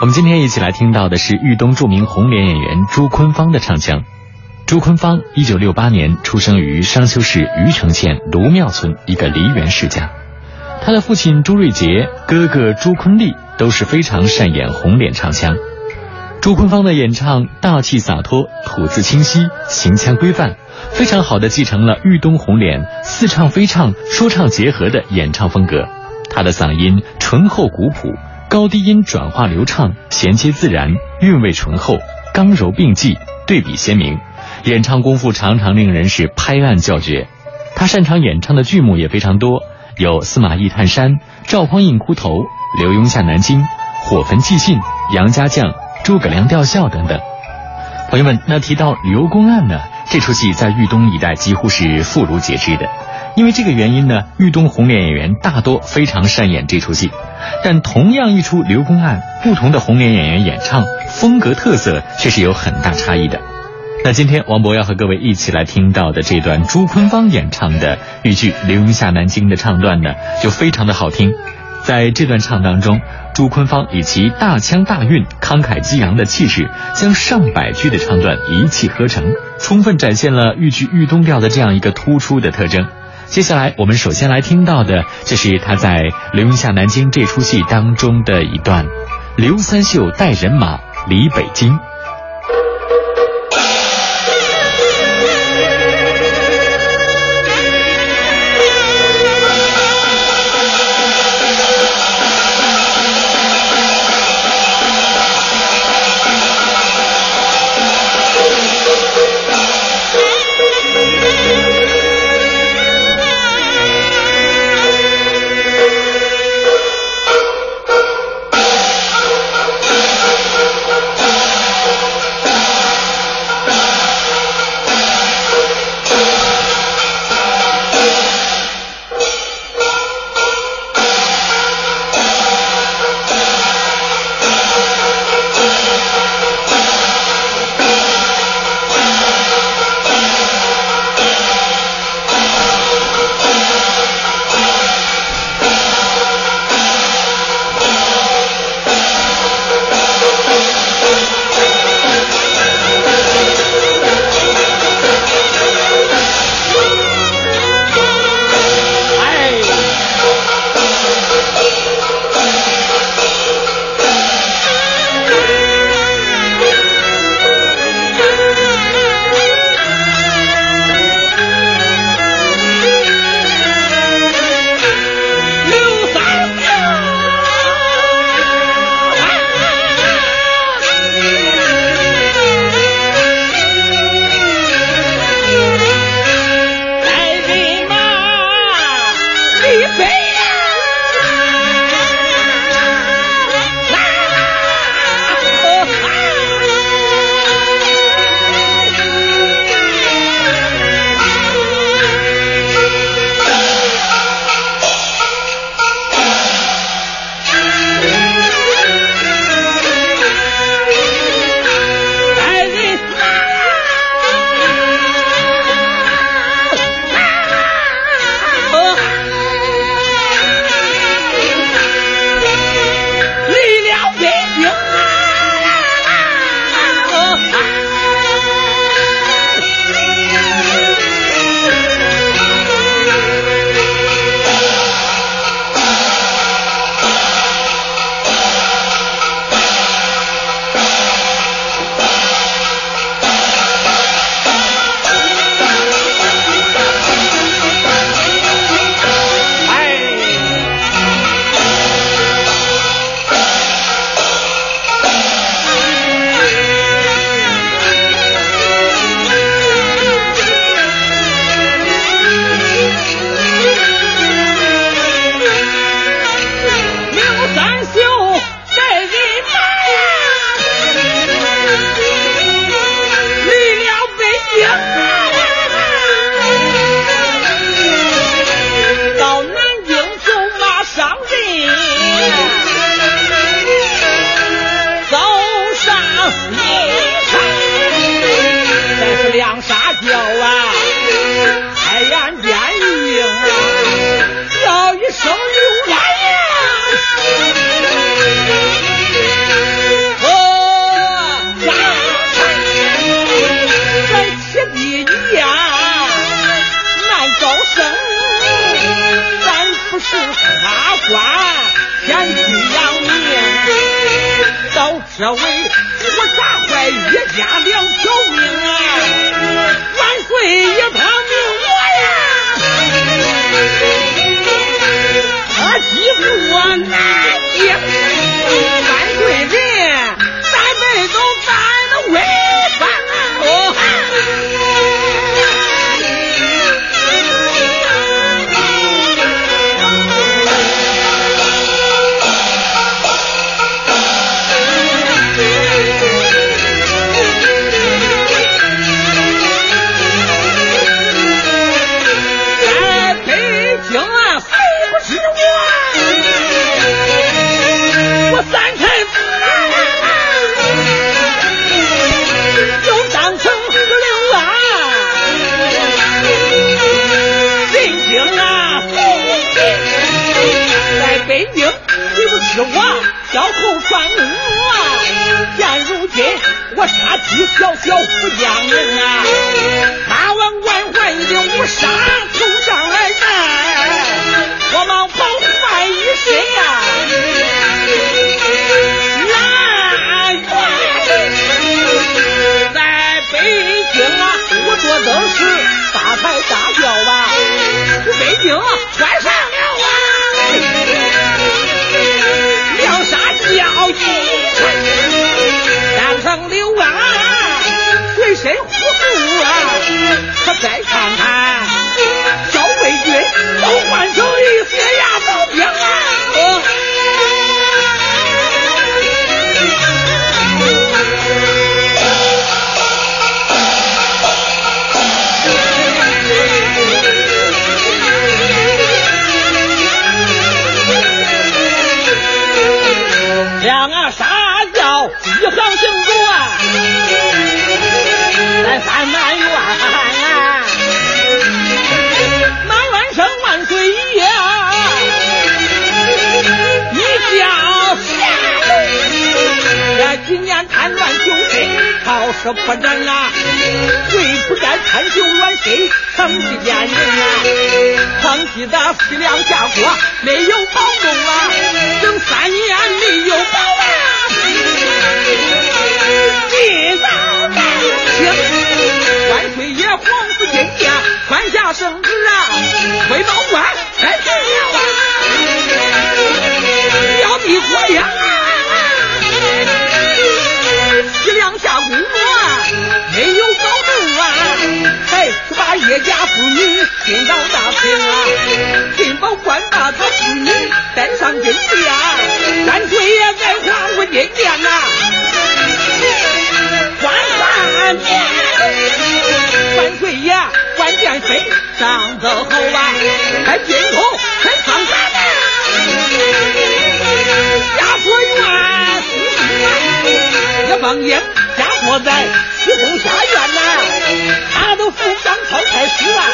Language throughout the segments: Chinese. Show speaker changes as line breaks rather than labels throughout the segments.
我们今天一起来听到的是豫东著名红脸演员朱坤芳的唱腔。朱坤芳，一九六八年出生于商丘市虞城县卢庙村一个梨园世家。他的父亲朱瑞杰，哥哥朱坤立都是非常善演红脸唱腔。朱坤芳的演唱大气洒脱，吐字清晰，行腔规范，非常好的继承了豫东红脸似唱非唱、说唱结合的演唱风格。他的嗓音醇厚古朴，高低音转化流畅，衔接自然，韵味醇厚，刚柔并济，对比鲜明。演唱功夫常常令人是拍案叫绝。他擅长演唱的剧目也非常多，有《司马懿探山》《赵匡胤哭头》《刘墉下南京》《火焚寄信》《杨家将》。诸葛亮吊孝等等，朋友们，那提到刘公案呢？这出戏在豫东一带几乎是妇孺皆知的。因为这个原因呢，豫东红脸演员大多非常善演这出戏。但同样一出刘公案，不同的红脸演员演唱风格特色却是有很大差异的。那今天王博要和各位一起来听到的这段朱坤芳演唱的豫剧《刘墉下南京》的唱段呢，就非常的好听。在这段唱当中，朱坤芳以其大腔大韵、慷慨激昂的气势，将上百句的唱段一气呵成，充分展现了豫剧豫东调的这样一个突出的特征。接下来，我们首先来听到的，这是他在《刘云下南京》这出戏当中的一段：刘三秀带人马离北京。
Now wait, 一上行走啊，来翻满院啊，满院声万岁爷，一家贤，这几年贪乱就谁，好事破绽呐，最不该贪酒乱谁，成绩见人啊，横批的西凉家国没有保重啊，整三年没有保啊。既然在干脆也皇子阴间传下圣旨啊回到屋哎排要金殿呐，官官殿，万岁爷，万殿上奏后啊，还金宫，还上咱呐，家国院，一放烟，家国在西宫下院呐，他都府上朝太师啊。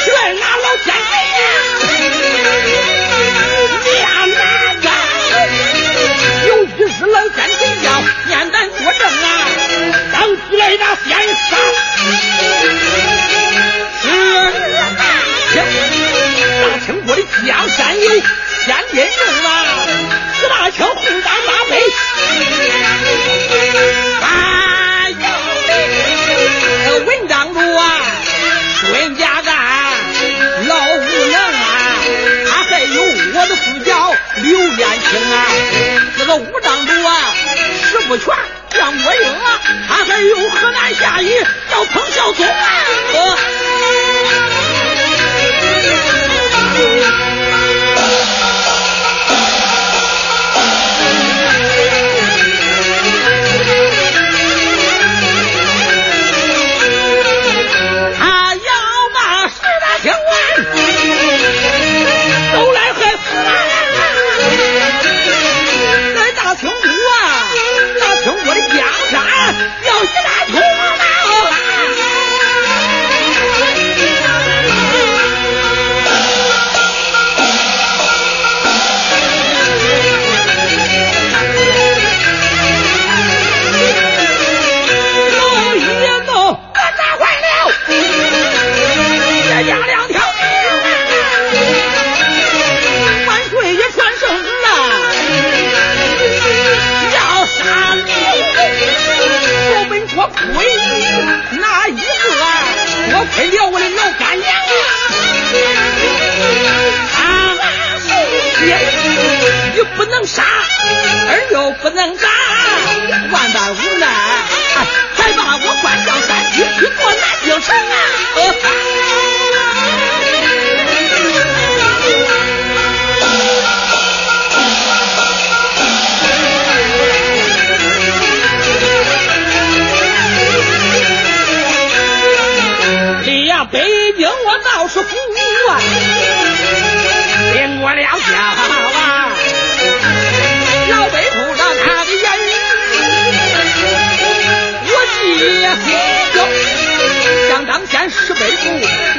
起来拿不全将我英啊，他还有河南夏邑叫彭孝宗啊。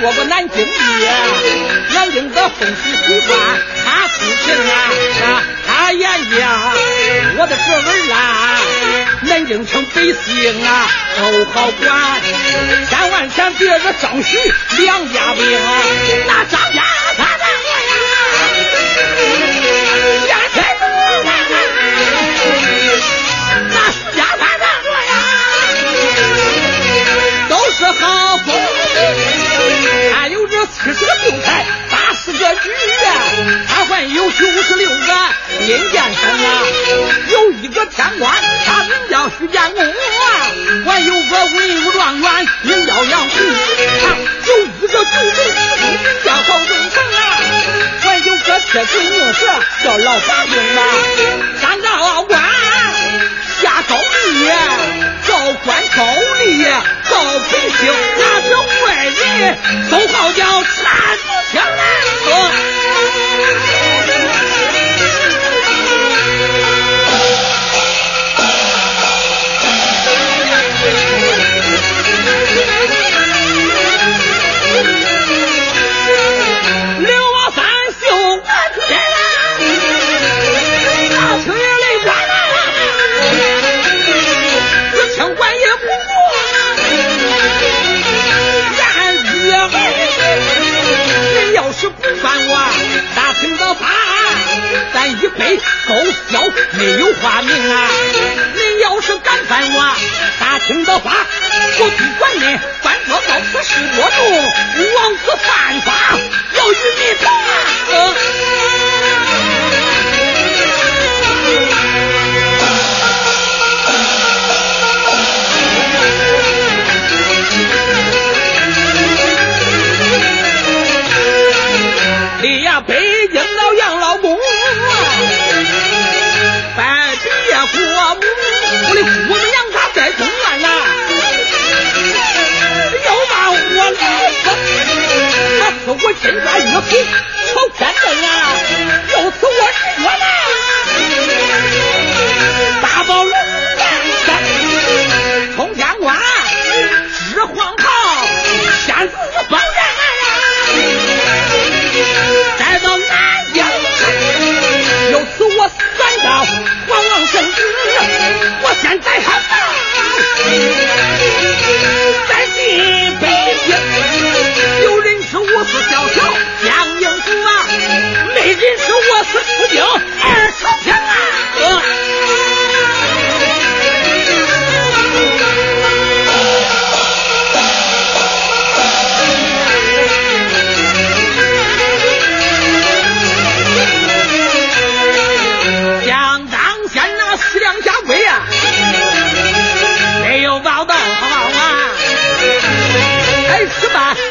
我们南京爷南京的风俗习惯他父亲啊他眼睛我的侄儿啊南京城百姓啊都好管。千万千别惹张旭两家兵那张号叫三枪难。花名啊！您要是敢犯我，大清的话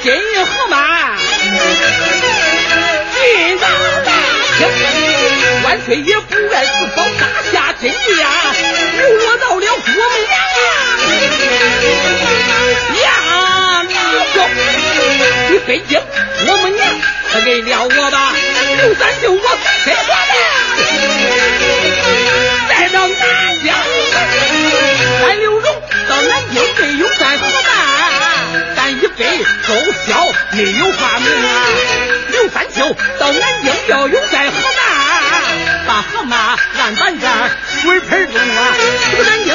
金玉河马，今朝大清，万岁爷不爱自保，拿下金玉啊，又落到了国门呀、啊。你北京我们娘赐给了我吧，刘三就我谁花的？再到南疆，咱刘荣到南京对永山。没有发明啊。刘三舅到南京要用在河南，把河马按咱这儿水盆中啊。这个南京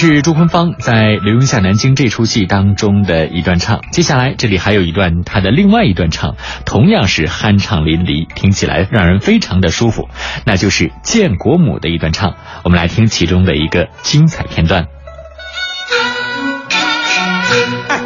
是
朱坤芳在《刘墉下南京》这出戏当中的一段唱。接下来这里还有一段他的另外一段唱，同样是酣畅淋漓，听起来让人非常的舒服，那就是建国母的一段唱。我们来听其中的一个精彩片段。